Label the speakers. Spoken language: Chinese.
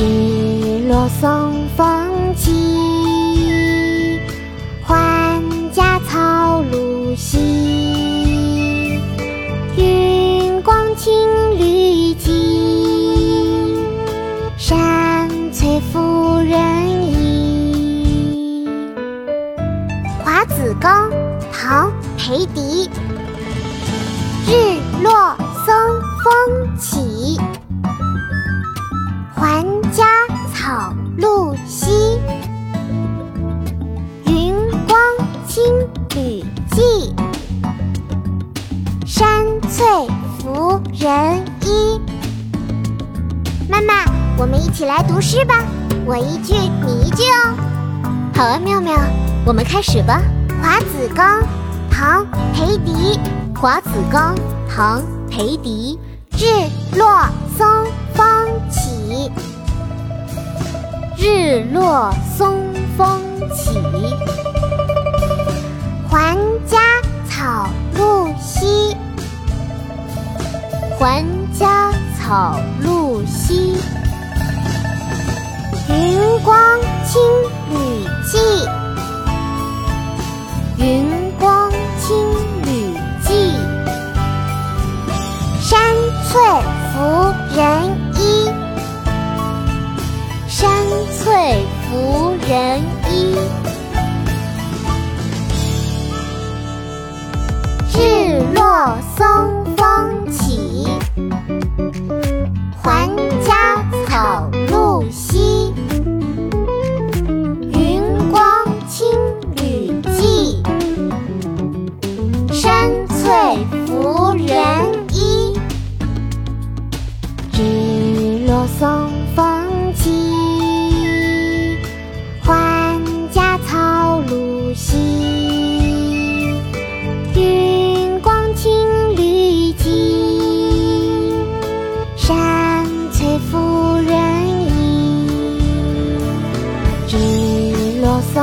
Speaker 1: 日落松风起，还家草露稀。云光青绿净，山翠拂人衣。《华子冈》唐·裴迪。日落松风起。翠拂人衣。妈妈，我们一起来读诗吧，我一句你一句哦。
Speaker 2: 好啊，妙妙，我们开始吧。
Speaker 1: 《华子冈》唐·裴迪。
Speaker 2: 《华子冈》唐·裴迪。
Speaker 1: 日落松风起，
Speaker 2: 日落松风起。
Speaker 1: 还家草露稀。云光青履山翠拂人衣。日落松风起，还家草露稀。云光青绿净，山翠拂人衣。日落松